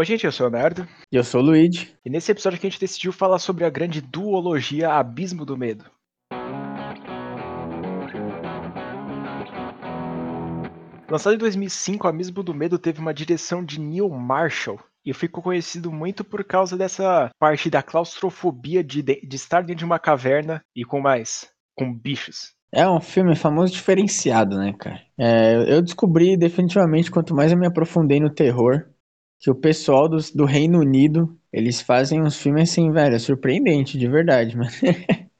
Oi, gente, eu sou o Leonardo. E eu sou o Luigi. E nesse episódio que a gente decidiu falar sobre a grande duologia Abismo do Medo. Lançado em 2005, Abismo do Medo teve uma direção de Neil Marshall e ficou conhecido muito por causa dessa parte da claustrofobia de, de estar dentro de uma caverna e com mais, com bichos. É um filme famoso diferenciado, né, cara? É, eu descobri definitivamente, quanto mais eu me aprofundei no terror, que o pessoal do, do Reino Unido, eles fazem uns filmes assim, velho, é surpreendente, de verdade, mano.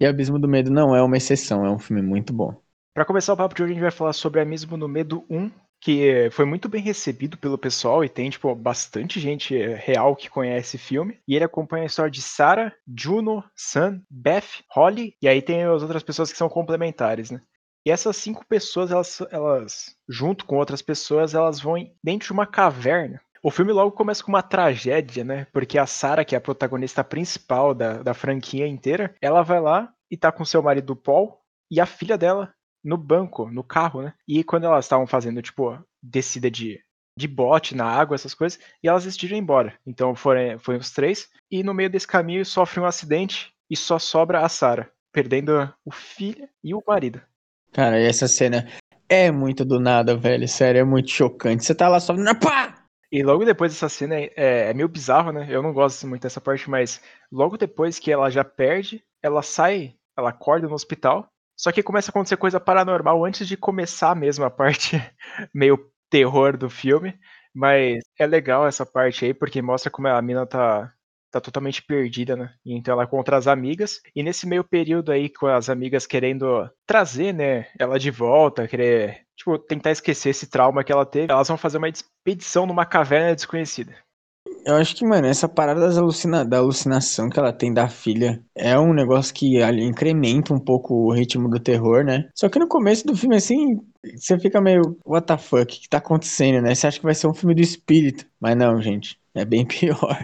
e Abismo do Medo não é uma exceção, é um filme muito bom. Para começar o papo de hoje, a gente vai falar sobre Abismo do Medo 1, que foi muito bem recebido pelo pessoal e tem, tipo, bastante gente eh, real que conhece esse filme. E ele acompanha a história de Sarah, Juno, Sam, Beth, Holly, e aí tem as outras pessoas que são complementares, né? E essas cinco pessoas, elas, elas junto com outras pessoas, elas vão dentro de uma caverna. O filme logo começa com uma tragédia, né? Porque a Sarah, que é a protagonista principal da, da franquia inteira, ela vai lá e tá com seu marido Paul e a filha dela no banco, no carro, né? E quando elas estavam fazendo, tipo, descida de, de bote na água, essas coisas, e elas decidiram ir embora. Então foram, foram os três, e no meio desse caminho sofre um acidente e só sobra a Sarah, perdendo o filho e o marido. Cara, essa cena é muito do nada, velho. Sério, é muito chocante. Você tá lá só. Pá! E logo depois dessa cena é, é, meio bizarro, né? Eu não gosto muito dessa parte, mas logo depois que ela já perde, ela sai, ela acorda no hospital só que começa a acontecer coisa paranormal antes de começar mesmo a parte meio terror do filme. Mas é legal essa parte aí, porque mostra como a mina tá, tá totalmente perdida, né? Então ela contra as amigas. E nesse meio período aí, com as amigas querendo trazer, né, ela de volta, querer, tipo, tentar esquecer esse trauma que ela teve, elas vão fazer uma expedição numa caverna desconhecida. Eu acho que, mano, essa parada das alucina... da alucinação que ela tem da filha é um negócio que ali incrementa um pouco o ritmo do terror, né? Só que no começo do filme, assim, você fica meio, what the fuck, o que tá acontecendo, né? Você acha que vai ser um filme do espírito. Mas não, gente, é bem pior.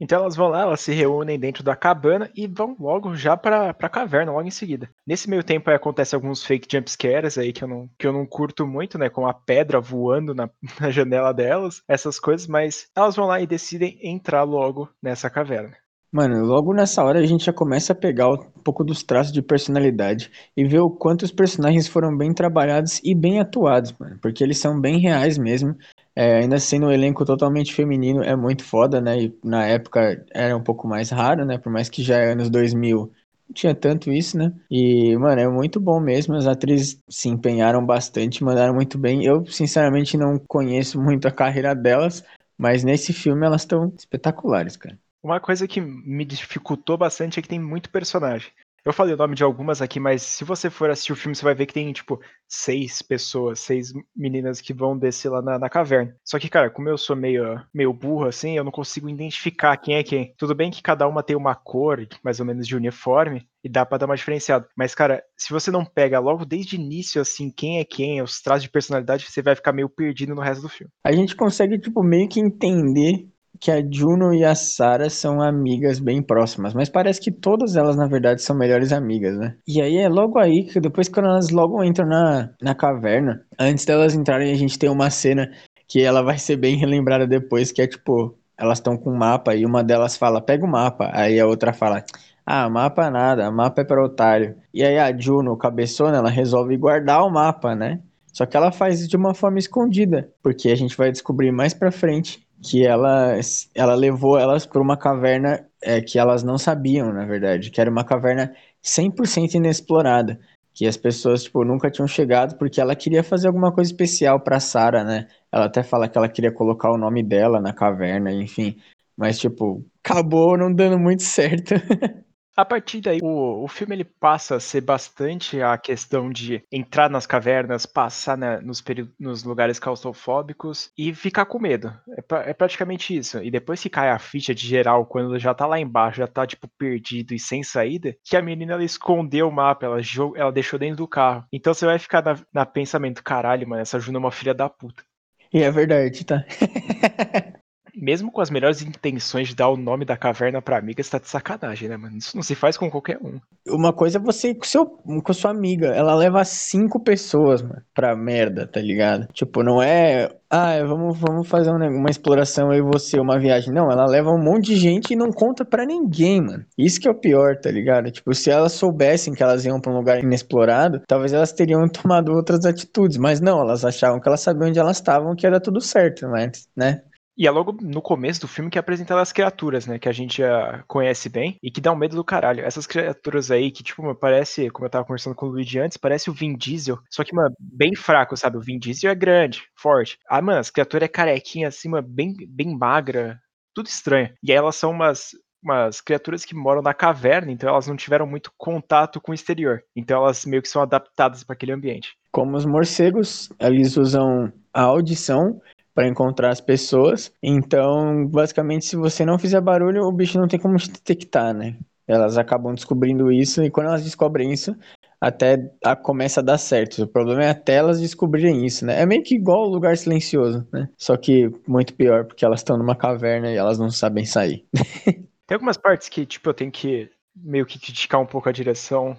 Então elas vão lá, elas se reúnem dentro da cabana e vão logo já pra, pra caverna, logo em seguida. Nesse meio tempo aí acontece alguns fake jumpscares aí que eu não, que eu não curto muito, né? Com a pedra voando na, na janela delas, essas coisas, mas elas vão lá e decidem entrar logo nessa caverna. Mano, logo nessa hora a gente já começa a pegar um pouco dos traços de personalidade e ver o quanto os personagens foram bem trabalhados e bem atuados, mano. Porque eles são bem reais mesmo. É, ainda sendo um elenco totalmente feminino, é muito foda, né? E na época era um pouco mais raro, né? Por mais que já é anos 2000, não tinha tanto isso, né? E, mano, é muito bom mesmo. As atrizes se empenharam bastante, mandaram muito bem. Eu, sinceramente, não conheço muito a carreira delas, mas nesse filme elas estão espetaculares, cara. Uma coisa que me dificultou bastante é que tem muito personagem. Eu falei o nome de algumas aqui, mas se você for assistir o filme, você vai ver que tem, tipo, seis pessoas, seis meninas que vão descer lá na, na, caverna. Só que, cara, como eu sou meio, meio burro, assim, eu não consigo identificar quem é quem. Tudo bem que cada uma tem uma cor, mais ou menos, de uniforme, e dá pra dar uma diferenciada. Mas, cara, se você não pega logo desde o início, assim, quem é quem, os traços de personalidade, você vai ficar meio perdido no resto do filme. A gente consegue, tipo, meio que entender que a Juno e a Sarah são amigas bem próximas, mas parece que todas elas, na verdade, são melhores amigas, né? E aí é logo aí que depois quando elas logo entram na, na caverna, antes delas entrarem, a gente tem uma cena que ela vai ser bem relembrada depois, que é tipo, elas estão com um mapa e uma delas fala, pega o mapa, aí a outra fala, ah, mapa nada, mapa é para otário. E aí a Juno, cabeçona, ela resolve guardar o mapa, né? Só que ela faz de uma forma escondida, porque a gente vai descobrir mais pra frente que ela, ela levou elas para uma caverna é, que elas não sabiam, na verdade, que era uma caverna 100% inexplorada, que as pessoas tipo nunca tinham chegado porque ela queria fazer alguma coisa especial para Sara, né? Ela até fala que ela queria colocar o nome dela na caverna, enfim, mas tipo, acabou não dando muito certo. A partir daí, o, o filme ele passa a ser bastante a questão de entrar nas cavernas, passar né, nos, nos lugares claustrofóbicos e ficar com medo. É, é, praticamente isso. E depois que cai a ficha de geral, quando já tá lá embaixo, já tá tipo perdido e sem saída, que a menina ela escondeu o mapa, ela, ela deixou dentro do carro. Então você vai ficar na, na pensamento, caralho, mano, essa Juna é uma filha da puta. E é verdade, tá? mesmo com as melhores intenções de dar o nome da caverna pra amiga, você tá de sacanagem, né, mano? Isso não se faz com qualquer um. Uma coisa é você com, seu, com sua amiga. Ela leva cinco pessoas, mano, pra merda, tá ligado? Tipo, não é. Ah, vamos, vamos fazer uma, uma exploração aí você, uma viagem. Não, ela leva um monte de gente e não conta pra ninguém, mano. Isso que é o pior, tá ligado? Tipo, se elas soubessem que elas iam pra um lugar inexplorado, talvez elas teriam tomado outras atitudes. Mas não, elas achavam que elas sabiam onde elas estavam, que era tudo certo, mas, né? E é logo no começo do filme que é apresenta as criaturas, né? Que a gente já conhece bem e que dá um medo do caralho. Essas criaturas aí que, tipo, parece, como eu tava conversando com o Luigi antes, parece o Vin Diesel, só que, mano, bem fraco, sabe? O Vin Diesel é grande, forte. Ah, mano, as criaturas é carequinha assim, mano, bem, bem magra, tudo estranho. E aí elas são umas umas criaturas que moram na caverna, então elas não tiveram muito contato com o exterior. Então elas meio que são adaptadas para aquele ambiente. Como os morcegos, eles usam a audição para encontrar as pessoas. Então, basicamente, se você não fizer barulho, o bicho não tem como te detectar, né? Elas acabam descobrindo isso e quando elas descobrem isso, até a, começa a dar certo. O problema é até elas descobrirem isso, né? É meio que igual o lugar silencioso, né? Só que muito pior, porque elas estão numa caverna e elas não sabem sair. Tem algumas partes que, tipo, eu tenho que meio que criticar um pouco a direção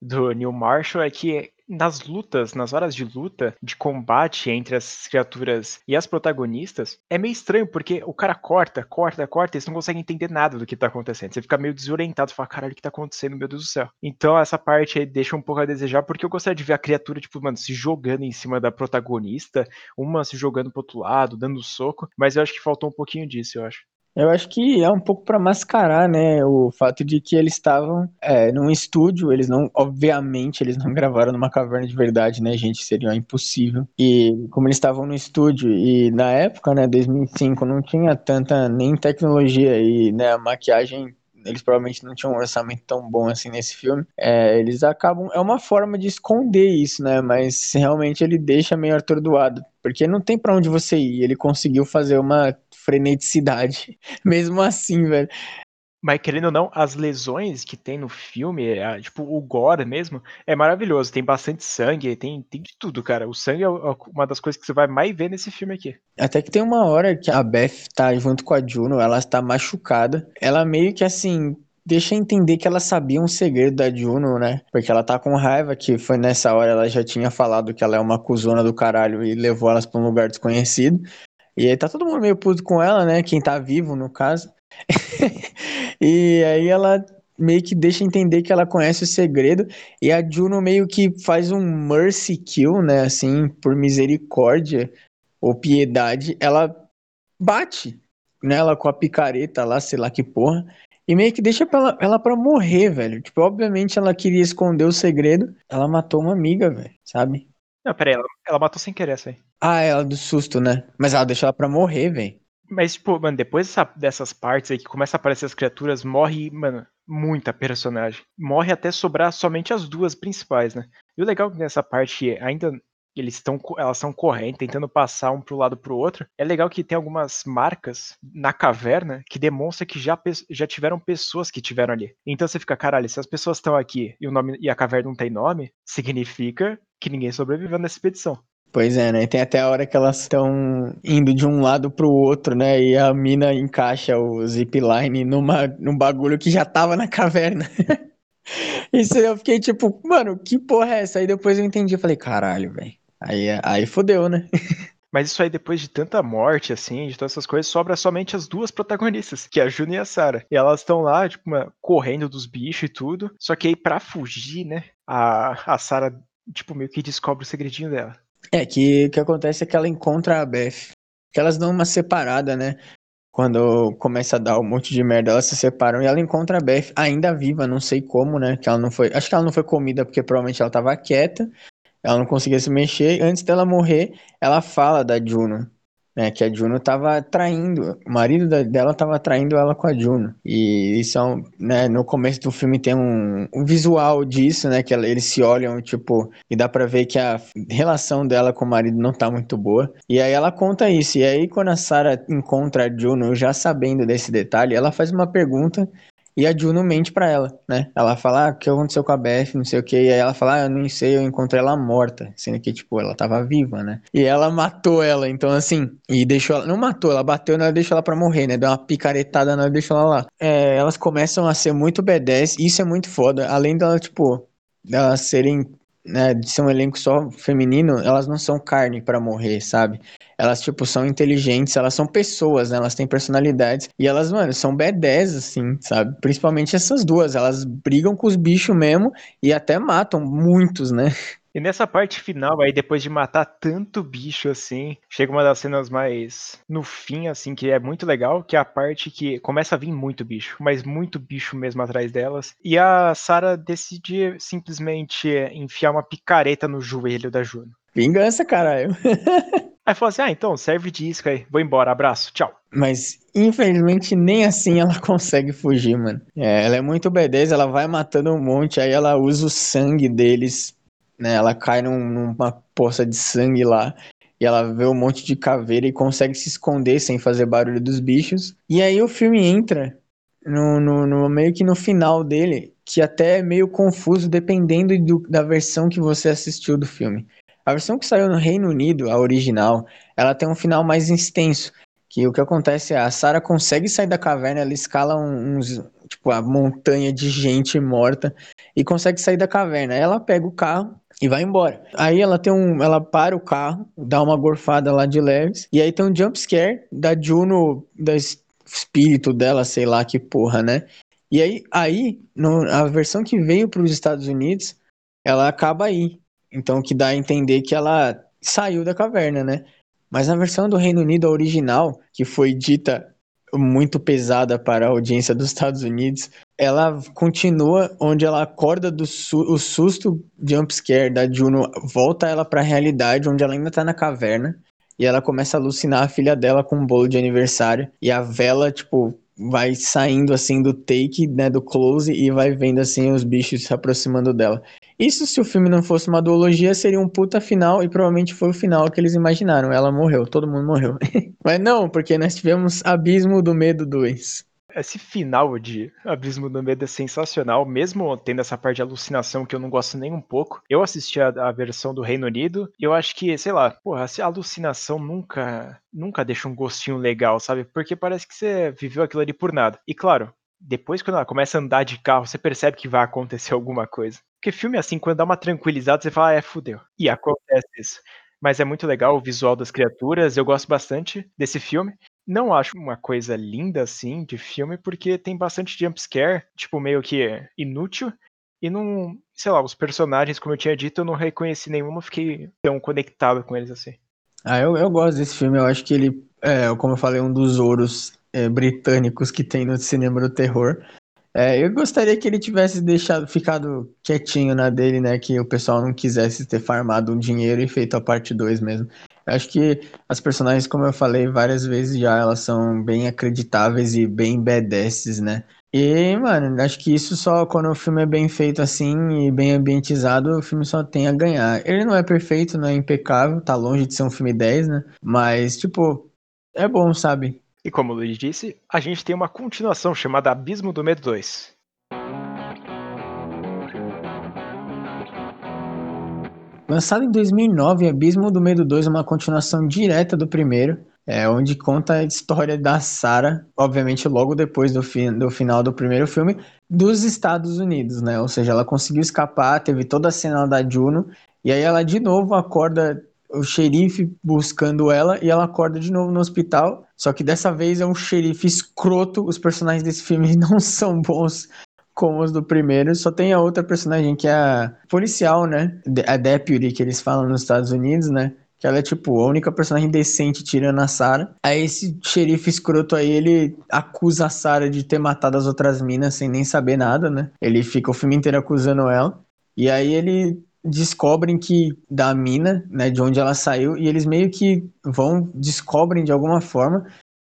do Neil Marshall, é que nas lutas, nas horas de luta, de combate entre as criaturas e as protagonistas, é meio estranho, porque o cara corta, corta, corta, e você não consegue entender nada do que tá acontecendo. Você fica meio desorientado, fala, caralho, o que tá acontecendo, meu Deus do céu. Então essa parte aí deixa um pouco a desejar, porque eu gostaria de ver a criatura, tipo, mano, se jogando em cima da protagonista, uma se jogando pro outro lado, dando soco, mas eu acho que faltou um pouquinho disso, eu acho. Eu acho que é um pouco para mascarar, né, o fato de que eles estavam é, num estúdio, eles não, obviamente, eles não gravaram numa caverna de verdade, né, gente, seria impossível. E como eles estavam no estúdio e na época, né, 2005, não tinha tanta nem tecnologia e, né, a maquiagem eles provavelmente não tinham um orçamento tão bom assim nesse filme. É, eles acabam. É uma forma de esconder isso, né? Mas realmente ele deixa meio atordoado. Porque não tem para onde você ir. Ele conseguiu fazer uma freneticidade. Mesmo assim, velho. Mas querendo ou não, as lesões que tem no filme, é, tipo, o gore mesmo, é maravilhoso. Tem bastante sangue, tem, tem de tudo, cara. O sangue é uma das coisas que você vai mais ver nesse filme aqui. Até que tem uma hora que a Beth tá junto com a Juno, ela está machucada. Ela meio que assim, deixa entender que ela sabia um segredo da Juno, né? Porque ela tá com raiva que foi nessa hora ela já tinha falado que ela é uma cuzona do caralho e levou elas pra um lugar desconhecido. E aí tá todo mundo meio puto com ela, né? Quem tá vivo, no caso. e aí ela meio que deixa entender que ela conhece o segredo. E a Juno meio que faz um mercy kill, né? Assim, por misericórdia ou piedade. Ela bate nela com a picareta lá, sei lá que porra. E meio que deixa ela, ela pra morrer, velho. Tipo, obviamente ela queria esconder o segredo. Ela matou uma amiga, velho, sabe? Não, peraí, ela, ela matou sem querer essa aí. Ah, ela do susto, né? Mas ela deixou ela pra morrer, velho. Mas, tipo, mano, depois dessa, dessas partes aí que começa a aparecer as criaturas, morre, mano, muita personagem. Morre até sobrar somente as duas principais, né? E o legal nessa parte ainda eles estão elas estão correndo, tentando passar um pro lado pro outro. É legal que tem algumas marcas na caverna que demonstra que já, já tiveram pessoas que tiveram ali. Então você fica, caralho, se as pessoas estão aqui e o nome e a caverna não tem nome, significa que ninguém sobreviveu nessa expedição. Pois é, né? Tem até a hora que elas estão indo de um lado pro outro, né? E a mina encaixa o zipline numa, num bagulho que já tava na caverna. Isso eu fiquei tipo, mano, que porra é essa? Aí depois eu entendi, falei, caralho, velho. Aí, aí fodeu, né? Mas isso aí, depois de tanta morte, assim, de todas essas coisas, sobra somente as duas protagonistas, que é a Juna e a Sarah. E elas estão lá, tipo, correndo dos bichos e tudo. Só que aí, pra fugir, né, a, a Sarah, tipo, meio que descobre o segredinho dela. É, que o que acontece é que ela encontra a Beth. Que elas dão uma separada, né? Quando começa a dar um monte de merda, elas se separam e ela encontra a Beth ainda viva, não sei como, né? Que ela não foi. Acho que ela não foi comida porque provavelmente ela tava quieta. Ela não conseguia se mexer. Antes dela morrer, ela fala da Juno né, que a Juno tava traindo, o marido dela tava traindo ela com a Juno. E isso é um, né, no começo do filme tem um, um visual disso, né, que ela, eles se olham, tipo, e dá pra ver que a relação dela com o marido não tá muito boa. E aí ela conta isso, e aí quando a Sarah encontra a Juno, já sabendo desse detalhe, ela faz uma pergunta E a Juno mente pra ela, né? Ela fala, ah, o que aconteceu com a Beth, não sei o que. E aí ela fala, ah, eu não sei, eu encontrei ela morta. Sendo que, tipo, ela tava viva, né? E ela matou ela, então assim, e deixou ela. Não matou, ela bateu nela e deixou ela pra morrer, né? Deu uma picaretada nela e deixou ela lá. É, elas começam a ser muito B10, isso é muito foda. Além dela, tipo, elas serem né, de ser um elenco só feminino, elas não são carne para morrer, sabe? Elas, tipo, são inteligentes, elas são pessoas, né? Elas têm personalidades. E elas, mano, são B10, assim, sabe? Principalmente essas duas. Elas brigam com os bichos mesmo e até matam muitos, né? E nessa parte final, aí, depois de matar tanto bicho assim, chega uma das cenas mais no fim, assim, que é muito legal, que é a parte que começa a vir muito bicho, mas muito bicho mesmo atrás delas. E a Sarah decide simplesmente enfiar uma picareta no joelho da Juno. Vingança, caralho. Aí falou assim: ah, então serve de isca aí, vou embora, abraço, tchau. Mas infelizmente nem assim ela consegue fugir, mano. É, ela é muito obedece, ela vai matando um monte, aí ela usa o sangue deles né? Ela cai num, numa poça de sangue lá e ela vê um monte de caveira e consegue se esconder sem fazer barulho dos bichos. E aí o filme entra no, no, no meio que no final dele, que até é meio confuso dependendo do, da versão que você assistiu do filme. A versão que saiu no Reino Unido, a original, ela tem um final mais extenso. Que o que acontece é a Sarah consegue sair da caverna, ela escala uns, tipo, a montanha de gente morta e consegue sair da caverna. Ela pega o carro e vai embora. Aí ela tem um, ela para o carro, dá uma gorfada lá de leves, e aí tem um jump scare da Juno, da espírito dela, sei lá que porra, né? E aí, aí no, a versão que veio para os Estados Unidos, ela acaba aí. Então, que dá a entender que ela saiu da caverna, né? Mas a versão do Reino Unido, original, que foi dita muito pesada para a audiência dos Estados Unidos, ela continua onde ela acorda do su o susto jumpscare da Juno, volta ela para a realidade, onde ela ainda tá na caverna, e ela começa a alucinar a filha dela com um bolo de aniversário, e a vela, tipo, vai saindo assim do take, né, do close, e vai vendo assim os bichos se aproximando dela. Isso se o filme não fosse uma duologia, seria um puta final, e provavelmente foi o final que eles imaginaram. Ela morreu, todo mundo morreu. Mas não, porque nós tivemos Abismo do Medo 2 esse final de Abismo do Medo é sensacional, mesmo tendo essa parte de alucinação que eu não gosto nem um pouco. Eu assisti a, a versão do Reino Unido e eu acho que, sei lá, porra, a alucinação nunca, nunca deixa um gostinho legal, sabe? Porque parece que você viveu aquilo ali por nada. E claro, depois quando ela começa a andar de carro, você percebe que vai acontecer alguma coisa. Porque filme assim, quando dá uma tranquilizada, você fala, ah, é, fudeu. E acontece isso mas é muito legal o visual das criaturas. Eu gosto bastante desse filme. Não acho uma coisa linda assim de filme, porque tem bastante jumpscare, tipo, meio que inútil. E não, sei lá, os personagens, como eu tinha dito, eu não reconheci nenhum, não fiquei tão conectado com eles assim. Ah, eu, eu gosto desse filme, eu acho que ele, é, como eu falei, um dos ouros é, britânicos que tem no cinema do terror. É, eu gostaria que ele tivesse deixado, ficado quietinho na dele, né? Que o pessoal não quisesse ter farmado um dinheiro e feito a parte 2 mesmo. Acho que as personagens, como eu falei várias vezes já, elas são bem acreditáveis e bem badasses, né? E, mano, acho que isso só quando o filme é bem feito assim e bem ambientizado, o filme só tem a ganhar. Ele não é perfeito, não é impecável, tá longe de ser um filme 10, né? Mas, tipo, é bom, sabe? E como o Luiz disse, a gente tem uma continuação chamada Abismo do Medo 2. Lançado em 2009, Abismo do Medo 2 é uma continuação direta do primeiro, é, onde conta a história da Sarah, obviamente logo depois do, fi do final do primeiro filme, dos Estados Unidos, né? Ou seja, ela conseguiu escapar, teve toda a cena da Juno, e aí ela de novo acorda o xerife buscando ela e ela acorda de novo no hospital. Só que dessa vez é um xerife escroto. Os personagens desse filme não são bons como os do primeiro. Só tem a outra personagem que é a policial, né? A deputy que eles falam nos Estados Unidos, né? Que ela é tipo a única personagem decente tirando a Sarah. Aí esse xerife escroto aí, ele acusa a Sarah de ter matado as outras minas sem nem saber nada, né? Ele fica o filme inteiro acusando ela. E aí ele descobrem que da mina, né, de onde ela saiu, e eles meio que vão descobrem de alguma forma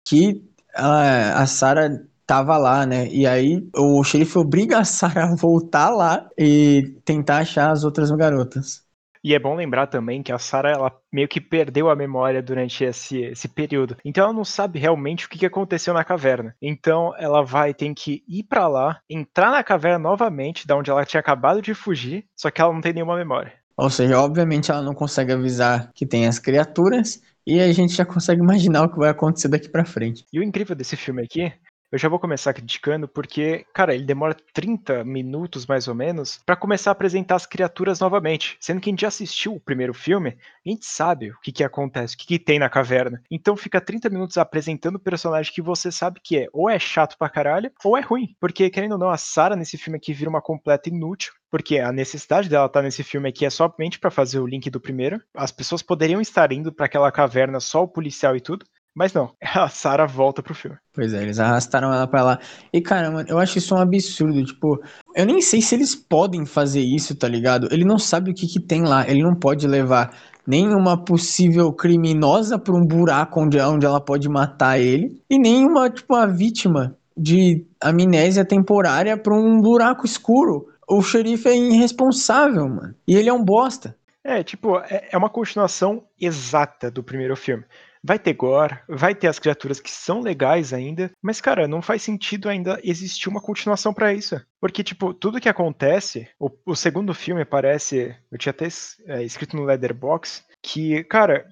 que a, a Sarah tava lá, né? E aí o xerife obriga a Sarah a voltar lá e tentar achar as outras garotas. E é bom lembrar também que a Sarah ela meio que perdeu a memória durante esse, esse período. Então ela não sabe realmente o que aconteceu na caverna. Então ela vai ter que ir para lá, entrar na caverna novamente, da onde ela tinha acabado de fugir, só que ela não tem nenhuma memória. Ou seja, obviamente ela não consegue avisar que tem as criaturas e a gente já consegue imaginar o que vai acontecer daqui para frente. E o incrível desse filme aqui eu já vou começar criticando porque, cara, ele demora 30 minutos mais ou menos para começar a apresentar as criaturas novamente. Sendo que a gente já assistiu o primeiro filme, a gente sabe o que, que acontece, o que, que tem na caverna. Então fica 30 minutos apresentando o personagem que você sabe que é ou é chato pra caralho ou é ruim. Porque, querendo ou não, a Sarah nesse filme aqui vira uma completa inútil porque a necessidade dela estar tá nesse filme aqui é somente para fazer o link do primeiro. As pessoas poderiam estar indo para aquela caverna só o policial e tudo, mas não, a Sarah volta pro filme. Pois é, eles arrastaram ela pra lá. E, cara, mano, eu acho isso um absurdo. Tipo, eu nem sei se eles podem fazer isso, tá ligado? Ele não sabe o que que tem lá. Ele não pode levar nenhuma possível criminosa pra um buraco onde, onde ela pode matar ele. E nenhuma, tipo, uma vítima de amnésia temporária pra um buraco escuro. O xerife é irresponsável, mano. E ele é um bosta. É, tipo, é, é uma continuação exata do primeiro filme. Vai ter gore, vai ter as criaturas que são legais ainda, mas cara, não faz sentido ainda existir uma continuação para isso. Porque, tipo, tudo que acontece, o, o, segundo filme parece. Eu tinha até é, escrito no Leatherbox que, cara,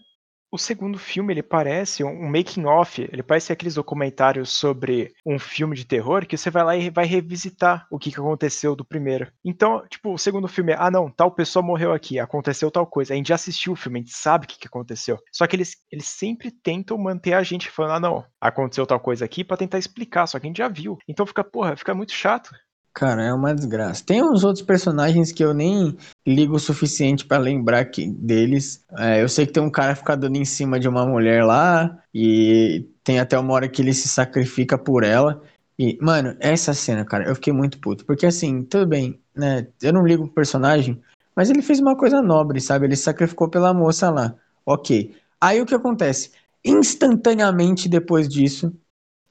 o segundo filme, ele parece um making off, ele parece aqueles documentários sobre um filme de terror que você vai lá e vai revisitar o que, aconteceu do primeiro. Então, tipo, o segundo filme é, ah não, tal pessoa morreu aqui, aconteceu tal coisa. A gente já assistiu o filme, a gente sabe o que, que aconteceu. Só que eles, eles sempre tentam manter a gente falando, ah não, aconteceu tal coisa aqui para tentar explicar, só que a gente já viu. Então fica, porra, fica muito chato. Cara, é uma desgraça. Tem uns outros personagens que eu nem ligo o suficiente para lembrar que, deles. É, eu sei que tem um cara ficar dando em cima de uma mulher lá, e tem até uma hora que ele se sacrifica por ela. E, mano, essa cena, cara, eu fiquei muito puto. Porque assim, tudo bem, né? Eu não ligo o personagem, mas ele fez uma coisa nobre, sabe? Ele se sacrificou pela moça lá. Ok. Aí o que acontece? Instantaneamente depois disso,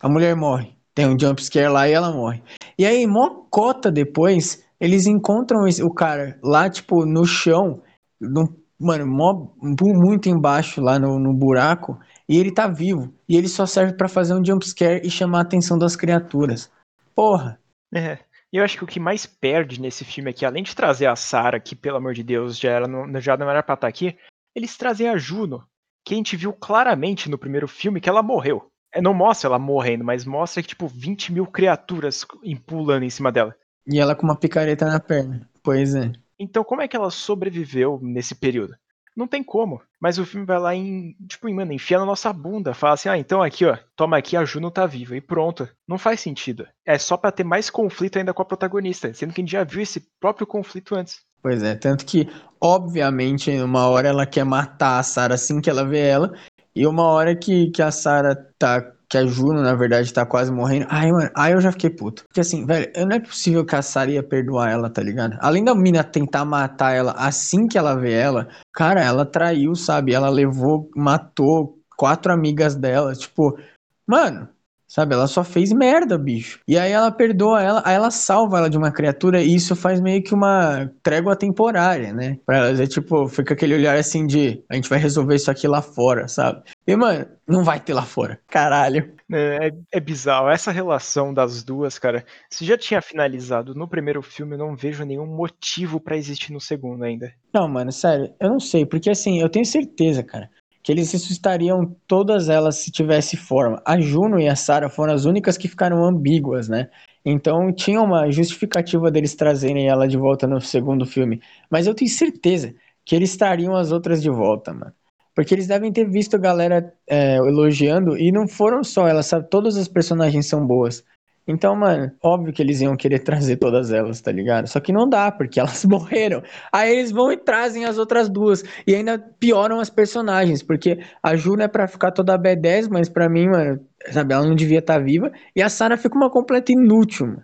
a mulher morre. Tem um jumpscare lá e ela morre. E aí, mó cota depois, eles encontram o cara lá, tipo, no chão, no, mano, mó, muito embaixo lá no, no buraco, e ele tá vivo. E ele só serve para fazer um jumpscare e chamar a atenção das criaturas. Porra. É. Eu acho que o que mais perde nesse filme aqui, além de trazer a Sarah, que pelo amor de Deus já, era, não, já não era pra estar tá aqui, eles trazem a Juno, que a gente viu claramente no primeiro filme que ela morreu. É, não mostra ela morrendo, mas mostra que, tipo, 20 mil criaturas pulando em cima dela. E ela com uma picareta na perna. Pois é. Então, como é que ela sobreviveu nesse período? Não tem como. Mas o filme vai lá em, tipo, mano, enfia na nossa bunda. Fala assim, ah, então aqui, ó, toma aqui, a Juno tá viva. E pronto. Não faz sentido. É só para ter mais conflito ainda com a protagonista. Sendo que a gente já viu esse próprio conflito antes. Pois é, tanto que, obviamente, uma hora ela quer matar a Sarah assim que ela vê ela, e uma hora que, que a Sarah tá. Que a Juno, na verdade, tá quase morrendo. Ai, mano, aí eu já fiquei puto. Porque assim, velho, não é possível que a Sarah ia perdoar ela, tá ligado? Além da mina tentar matar ela assim que ela vê ela, cara, ela traiu, sabe? Ela levou, matou quatro amigas dela. Tipo, mano, Sabe, ela só fez merda, bicho. E aí ela perdoa ela, aí ela salva ela de uma criatura e isso faz meio que uma trégua temporária, né? Pra ela, é tipo, fica aquele olhar assim de a gente vai resolver isso aqui lá fora, sabe? E, mano, não vai ter lá fora. Caralho. É, é, é bizarro. Essa relação das duas, cara, se já tinha finalizado no primeiro filme, eu não vejo nenhum motivo para existir no segundo ainda. Não, mano, sério, eu não sei, porque assim, eu tenho certeza, cara que eles ressuscitariam todas elas se tivesse forma. A Juno e a Sarah foram as únicas que ficaram ambíguas, né? Então tinha uma justificativa deles trazerem ela de volta no segundo filme. Mas eu tenho certeza que eles estariam as outras de volta, mano. Porque eles devem ter visto a galera é, elogiando e não foram só elas, sabe? Todas as personagens são boas. Então, mano, óbvio que eles iam querer trazer todas elas, tá ligado? Só que não dá, porque elas morreram. Aí eles vão e trazem as outras duas. E ainda pioram as personagens, porque a Juno é pra ficar toda B10, mas pra mim, mano, sabe, ela não devia estar tá viva. E a Sarah fica uma completa inútil, mano.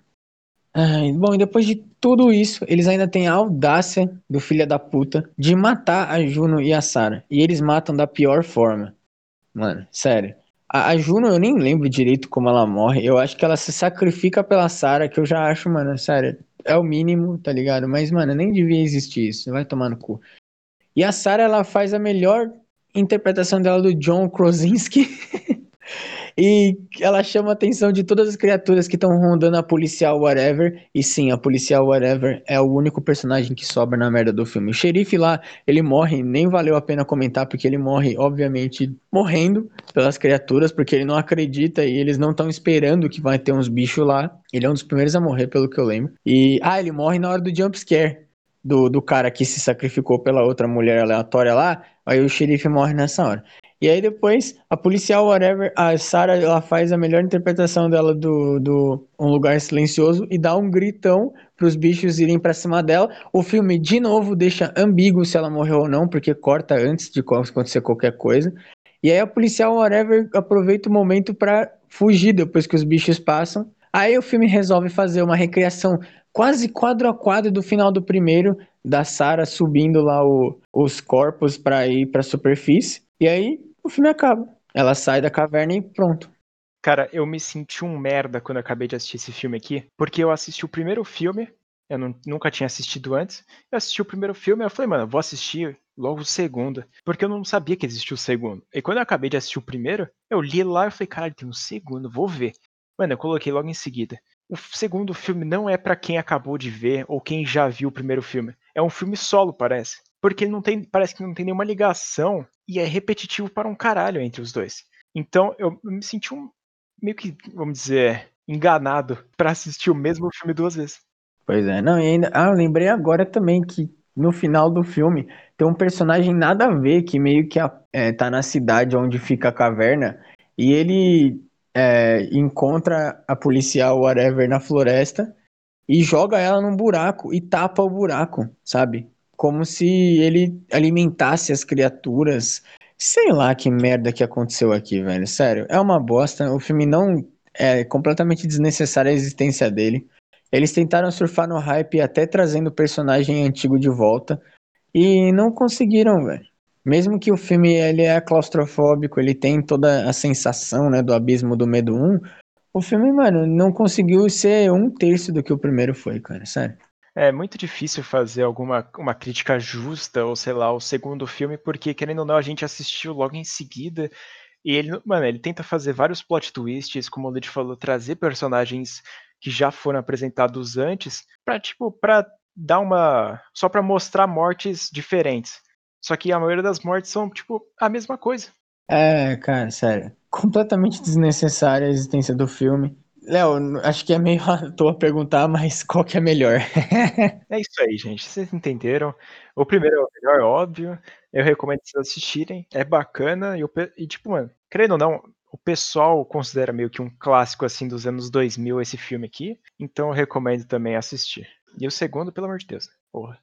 Ai, bom, e depois de tudo isso, eles ainda têm a audácia do filho da puta de matar a Juno e a Sarah. E eles matam da pior forma. Mano, sério. A, a Juno, eu nem lembro direito como ela morre. Eu acho que ela se sacrifica pela Sarah, que eu já acho, mano, sério, é o mínimo, tá ligado? Mas, mano, nem devia existir isso. Vai tomar no cu. E a Sarah, ela faz a melhor interpretação dela do John Krasinski. e ela chama a atenção de todas as criaturas que estão rondando a policial whatever. E sim, a policial whatever é o único personagem que sobra na merda do filme. O xerife lá, ele morre, nem valeu a pena comentar, porque ele morre, obviamente, morrendo pelas criaturas, porque ele não acredita e eles não estão esperando que vai ter uns bichos lá. Ele é um dos primeiros a morrer, pelo que eu lembro. E, ah, ele morre na hora do jump scare. Do, do cara que se sacrificou pela outra mulher aleatória lá, aí o xerife morre nessa hora. E aí depois, a policial, whatever, a Sarah, ela faz a melhor interpretação dela do, do Um Lugar Silencioso e dá um gritão para os bichos irem para cima dela. O filme, de novo, deixa ambíguo se ela morreu ou não, porque corta antes de acontecer qualquer coisa. E aí a policial, whatever, aproveita o momento para fugir depois que os bichos passam. Aí o filme resolve fazer uma recriação quase quadro a quadro do final do primeiro, da Sarah subindo lá o, os corpos para ir para a superfície. E aí o filme acaba. Ela sai da caverna e pronto. Cara, eu me senti um merda quando eu acabei de assistir esse filme aqui, porque eu assisti o primeiro filme, eu não, nunca tinha assistido antes. Eu assisti o primeiro filme, eu falei, mano, eu vou assistir logo o segundo, porque eu não sabia que existia o segundo. E quando eu acabei de assistir o primeiro, eu li lá e falei, caralho, tem um segundo, vou ver. Mano, eu coloquei logo em seguida. O segundo filme não é para quem acabou de ver ou quem já viu o primeiro filme. É um filme solo, parece. Porque não tem, parece que não tem nenhuma ligação e é repetitivo para um caralho entre os dois. Então eu me senti um meio que, vamos dizer, enganado para assistir o mesmo filme duas vezes. Pois é, não, e ainda. Ah, lembrei agora também que no final do filme tem um personagem nada a ver que meio que é, tá na cidade onde fica a caverna e ele é, encontra a policial whatever na floresta e joga ela num buraco e tapa o buraco, sabe? Como se ele alimentasse as criaturas. Sei lá que merda que aconteceu aqui, velho. Sério, é uma bosta. O filme não é completamente desnecessária a existência dele. Eles tentaram surfar no hype até trazendo o personagem antigo de volta e não conseguiram, velho. Mesmo que o filme ele é claustrofóbico, ele tem toda a sensação, né, do abismo do medo 1, o filme, mano, não conseguiu ser um terço do que o primeiro foi, cara, sério. É muito difícil fazer alguma uma crítica justa, ou sei lá, o segundo filme, porque querendo ou não, a gente assistiu logo em seguida. E ele, mano, ele tenta fazer vários plot twists, como o Lid falou, trazer personagens que já foram apresentados antes, pra, tipo, pra dar uma. só pra mostrar mortes diferentes. Só que a maioria das mortes são, tipo, a mesma coisa. É, cara, sério. Completamente desnecessária a existência do filme. Léo, acho que é meio à toa perguntar, mas qual que é melhor? é isso aí, gente. Vocês entenderam. O primeiro é o melhor, óbvio. Eu recomendo vocês assistirem. É bacana. E, e, tipo, mano, querendo ou não, o pessoal considera meio que um clássico, assim, dos anos 2000 esse filme aqui. Então eu recomendo também assistir. E o segundo, pelo amor de Deus, porra.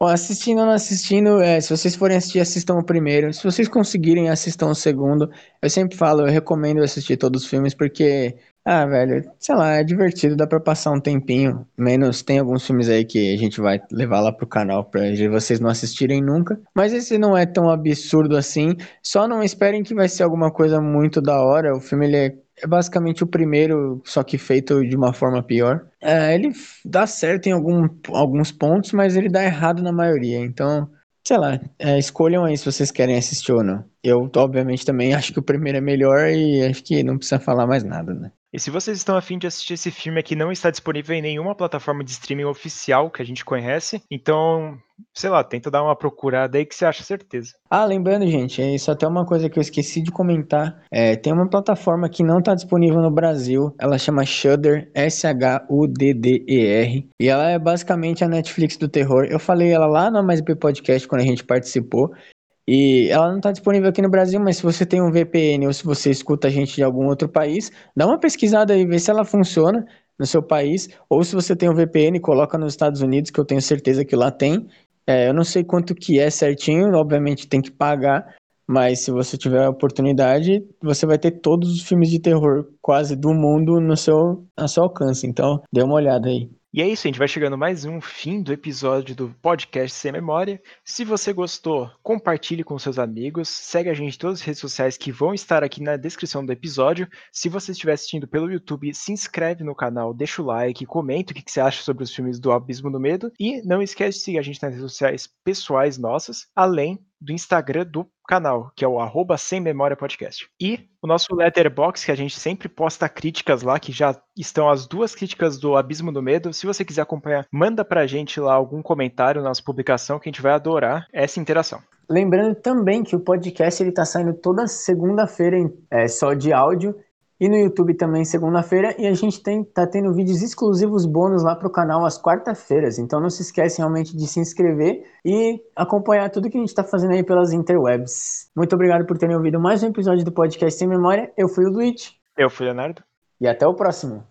Bom, assistindo ou não assistindo, é, se vocês forem assistir, assistam o primeiro. Se vocês conseguirem, assistam o segundo. Eu sempre falo, eu recomendo assistir todos os filmes, porque ah, velho, sei lá, é divertido, dá pra passar um tempinho. Menos tem alguns filmes aí que a gente vai levar lá pro canal pra vocês não assistirem nunca. Mas esse não é tão absurdo assim. Só não esperem que vai ser alguma coisa muito da hora. O filme ele é, é basicamente o primeiro, só que feito de uma forma pior. É, ele dá certo em algum, alguns pontos, mas ele dá errado na maioria. Então, sei lá, é, escolham aí se vocês querem assistir ou não. Eu, obviamente, também acho que o primeiro é melhor e acho que não precisa falar mais nada, né? E se vocês estão afim de assistir esse filme aqui, não está disponível em nenhuma plataforma de streaming oficial que a gente conhece. Então, sei lá, tenta dar uma procurada aí que você acha certeza. Ah, lembrando, gente, é isso até uma coisa que eu esqueci de comentar. É, tem uma plataforma que não está disponível no Brasil. Ela chama Shudder, S-H-U-D-D-E-R. E ela é basicamente a Netflix do terror. Eu falei ela lá no Mais IP Podcast quando a gente participou. E ela não está disponível aqui no Brasil, mas se você tem um VPN ou se você escuta a gente de algum outro país, dá uma pesquisada aí, vê se ela funciona no seu país, ou se você tem um VPN, coloca nos Estados Unidos, que eu tenho certeza que lá tem. É, eu não sei quanto que é certinho, obviamente tem que pagar, mas se você tiver a oportunidade, você vai ter todos os filmes de terror quase do mundo no seu, no seu alcance. Então, dê uma olhada aí. E é isso, a gente vai chegando mais um fim do episódio do podcast Sem Memória. Se você gostou, compartilhe com seus amigos, segue a gente em todas as redes sociais que vão estar aqui na descrição do episódio. Se você estiver assistindo pelo YouTube, se inscreve no canal, deixa o like, comenta o que você acha sobre os filmes do Abismo do Medo e não esquece de seguir a gente nas redes sociais pessoais nossas, além do Instagram do canal, que é o arroba Sem Memória Podcast. E o nosso Letterbox, que a gente sempre posta críticas lá, que já estão as duas críticas do Abismo do Medo. Se você quiser acompanhar, manda pra gente lá algum comentário na nossa publicação, que a gente vai adorar essa interação. Lembrando também que o podcast ele tá saindo toda segunda-feira é, só de áudio e no YouTube também segunda-feira. E a gente tem, tá tendo vídeos exclusivos bônus lá pro canal às quarta-feiras. Então não se esquece realmente de se inscrever e acompanhar tudo que a gente está fazendo aí pelas interwebs. Muito obrigado por terem ouvido mais um episódio do podcast Sem Memória. Eu fui o Luiz. Eu fui o Leonardo. E até o próximo.